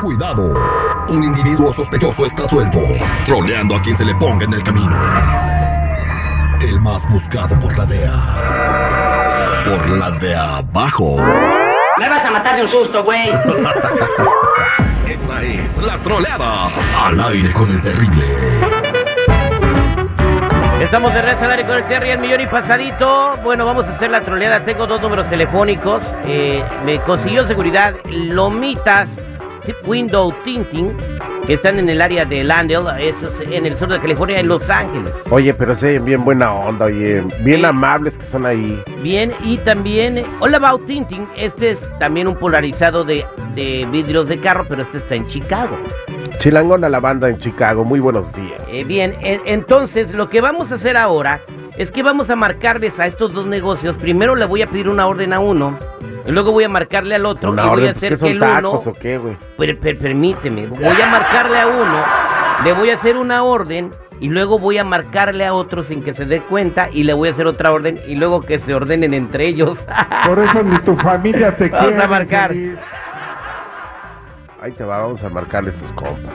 Cuidado. Un individuo sospechoso está suelto, troleando a quien se le ponga en el camino. El más buscado por la DEA. Por la de abajo. Me vas a matar de un susto, güey. Esta es la troleada. Al aire con el terrible. Estamos de regreso al aire con el Terry, el millón y pasadito. Bueno, vamos a hacer la troleada. Tengo dos números telefónicos. Eh, me consiguió seguridad Lomitas Window Tinting, que están en el área de Landale, eso es en el sur de California, en Los Ángeles. Oye, pero sí, bien buena onda, oye, bien Sí. amables que son ahí. Bien, y también All About Tinting, este es también un polarizado de, de vidrios de carro, pero este está en Chicago. Chilangona la banda en Chicago, muy buenos días. Eh, bien, entonces lo que vamos a hacer ahora es que vamos a marcarles a estos dos negocios. Primero le voy a pedir una orden a uno, y luego voy a marcarle al otro, Una y voy orden, a pues, hacer ¿qué que son el uno... tacos o qué, güey? Per- per- permíteme, voy a marcarle a uno, le voy a hacer una orden y luego voy a marcarle a otro sin que se dé cuenta y le voy a hacer otra orden y luego que se ordenen entre ellos. Por eso ni tu familia te Vamos quiere. a marcar. Ahí te va, vamos a marcarle a esos compas.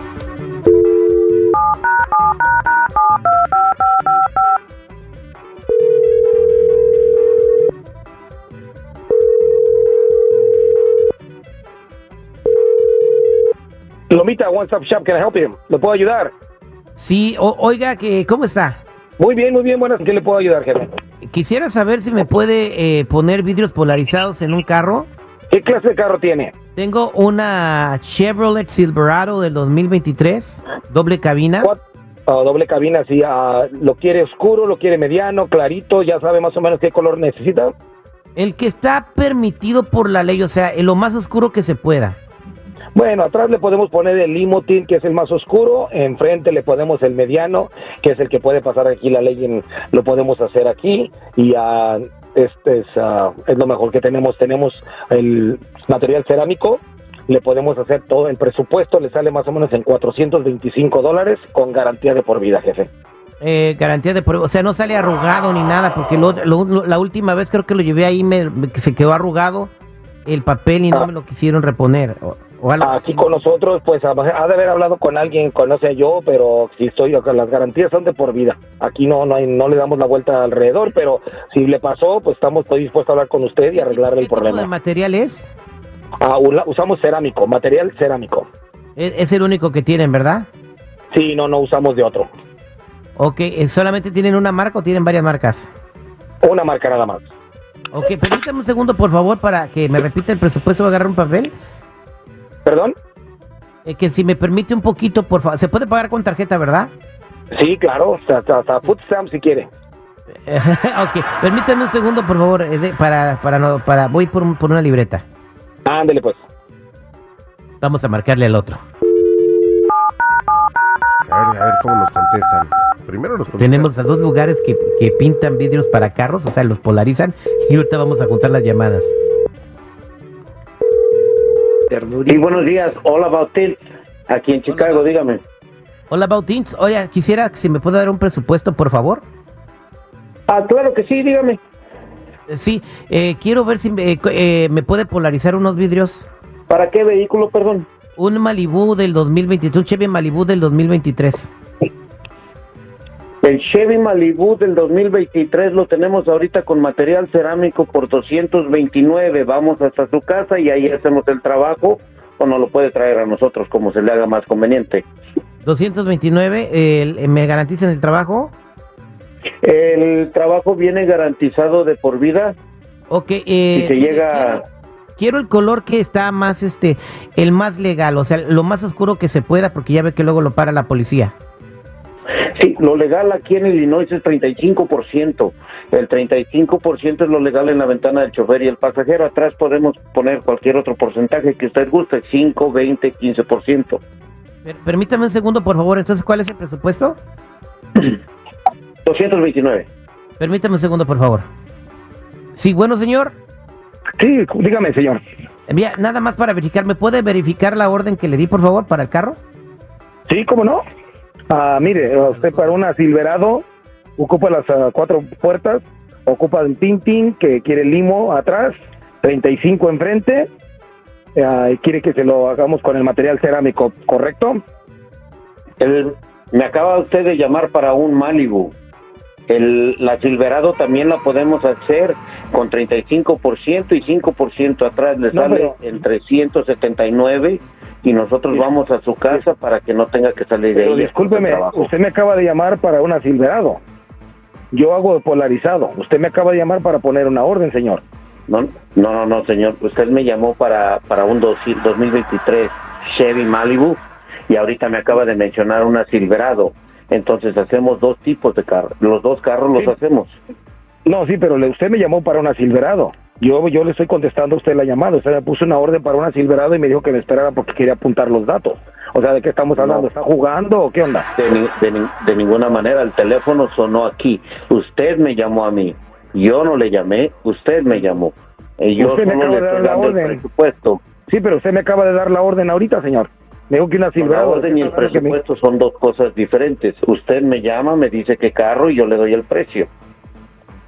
Lomita, One Stop Shop, can I help you? ¿Le puedo ayudar? sí, o- oiga, que ¿cómo está? Muy bien, muy bien, buenas. ¿En qué le puedo ayudar, jefe? Quisiera saber si me puede eh, poner vidrios polarizados en un carro. ¿Qué clase de carro tiene? Tengo una Chevrolet Silverado del 2023, doble cabina. Ah, doble cabina, sí. ah, ¿Lo quiere oscuro, lo quiere mediano, clarito? ¿Ya sabe más o menos qué color necesita? El que está permitido por la ley, o sea, en lo más oscuro que se pueda. Bueno, atrás le podemos poner el limotin, que es el más oscuro. Enfrente le ponemos el mediano, que es el que puede pasar aquí la ley. lo podemos hacer aquí. Y este es, ah, es lo mejor que tenemos. Tenemos el material cerámico. Le podemos hacer todo. El presupuesto le sale más o menos en 425 dólares con garantía de por vida, jefe. Eh, garantía de prueba, o sea, no sale arrugado ni nada, porque lo- lo- la última vez creo que lo llevé ahí, me, me- se quedó arrugado el papel y no Ah. me lo quisieron reponer. O, o algo Aquí así. con nosotros, pues ha de haber hablado con alguien, conoce yo, pero si estoy, las garantías son de por vida. Aquí no, no, hay, no le damos la vuelta alrededor, pero si le pasó, pues estamos, estoy dispuesto a hablar con usted y arreglarle el ¿Qué tipo de problema. material es? Ah, usamos cerámico, material cerámico. es? es el único que tienen, ¿verdad? Sí, no, no usamos de otro. Ok, eh, ¿solamente tienen una marca o tienen varias marcas? Una marca nada más. Ok, permítame un segundo, por favor, para que me repita el presupuesto, voy a agarrar un papel. ¿Perdón? Eh, que si me permite un poquito, por favor, se puede pagar con tarjeta, ¿verdad? Sí, claro, hasta, hasta, food stamp si quiere. ok, permítame un segundo, por favor, eh, de- para, para, no, para, voy por, un- por una libreta. Ándele pues. Vamos a marcarle al otro. A ver, a ver cómo nos contestan. Primero contestan. Tenemos a dos lugares que, que pintan vidrios para carros, o sea, los polarizan, y ahorita vamos a juntar las llamadas. Y buenos días, Hola About It, aquí en Chicago, dígame. Hola, Bautins. Oye, quisiera si me puede dar un presupuesto, por favor. Ah, claro que sí, dígame. Eh, Sí, eh, quiero ver si me, eh, eh, me puede polarizar unos vidrios. ¿Para qué vehículo, perdón? Un Malibu del 2023, un Chevy Malibu del 2023. El Chevy Malibu del 2023 lo tenemos ahorita con material cerámico por 229. Vamos hasta su casa y ahí hacemos el trabajo o nos lo puede traer a nosotros como se le haga más conveniente. 229, eh, el- ¿me garantizan el trabajo? El trabajo viene garantizado de por vida. Ok, eh, Si se llega- Quiero, quiero el color que está más, este, el más legal, o sea, lo más oscuro que se pueda, porque ya ve que luego lo para la policía. Sí, lo legal aquí en Illinois es 35%. El 35% es lo legal en la ventana del chofer y el pasajero. Atrás podemos poner cualquier otro porcentaje que usted guste, 5, 20, 15%. Per- permítame un segundo, por favor. Entonces, ¿cuál es el presupuesto? 229. Permítame un segundo, por favor. Sí, bueno, señor. Sí, dígame, señor. Mira, nada más para verificar, ¿me puede verificar la orden que le di, por favor, para el carro? Sí, ¿cómo no? Ah, mire, usted para una Silverado ocupa las ah, cuatro puertas, ocupa el Tintin que quiere limo atrás, 35 enfrente, ah, y quiere que se lo hagamos con el material cerámico, ¿correcto? El- me acaba usted de llamar para un Malibu. El, la Silverado también la podemos hacer con 35% y 5% atrás le No, sale pero- en 379 y nosotros vamos a su casa para que no tenga que salir de Pero ella. discúlpeme, de usted me acaba de llamar para una Silverado. Yo hago polarizado. Usted me acaba de llamar para poner una orden, señor. No, no, no, no, señor. Usted me llamó para, para un dos- 2023 Chevy Malibu y ahorita me acaba de mencionar una Silverado. Entonces hacemos dos tipos de carros. Los dos carros los hacemos. No, sí, pero le- usted me llamó para una Silverado. Yo, yo le estoy contestando a usted la llamada. Usted me puso una orden para una Silverado y me dijo que me esperara porque quería apuntar los datos. O sea, ¿de qué estamos hablando? No. ¿Está jugando o qué onda? De, ni- de, ni- de ninguna manera, el teléfono sonó aquí. Usted me llamó a mí. Yo no le llamé, usted me llamó. Y yo Usted me acaba le de dar la el orden. presupuesto. Sí, pero usted me acaba de dar la orden ahorita, señor. Me dijo que una La Silverado. orden y el ¿Qué tal que me- presupuesto son dos cosas diferentes. Usted me llama, me dice qué carro y yo le doy el precio.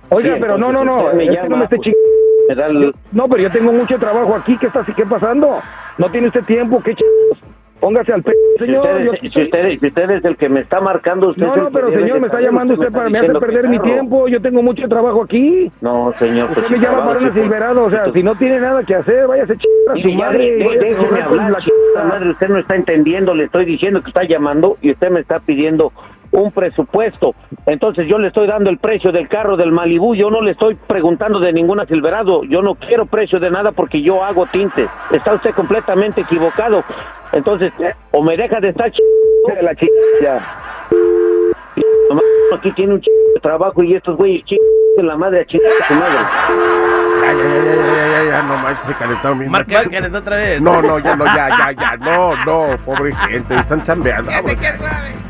Oiga, Sí, pero no, no, no. me llama, no me esté chingando. Me da el- No, pero yo tengo mucho trabajo aquí. ¿Qué está así? ¿Qué pasando? No tiene usted tiempo. ¿Qué chingados? Póngase al. Si señor. usted, yo si, usted, si usted es el que me está marcando, usted No, no, pero señor, me está llamando usted para... Me hace perder mi tiempo. Yo tengo mucho trabajo aquí. No, señor. Usted pues, me si llama para una si- Silverado. O sea, si- si no tiene nada que hacer, váyase chingar a su ya madre. de- déjeme hablar, la madre, usted no está entendiendo, le estoy diciendo que está llamando y usted me está pidiendo un presupuesto. Entonces yo le estoy dando el precio del carro del Malibú, yo no le estoy preguntando de ninguna Silverado, yo no quiero precio de nada porque yo hago tintes. Está usted completamente equivocado. Entonces, o me deja de estar ch... de la chingada. Nomás Aquí tiene un ch... de trabajo y estos güeyes ch... de la madre a ch... su madre. Ya, ya, ya, ya, ya, ya, ya, no manches, se calentaron bien. Marca, otra vez. No, no, ya, no, ya, ya, ya, no, no, pobre gente, están chambeando. Qué suave.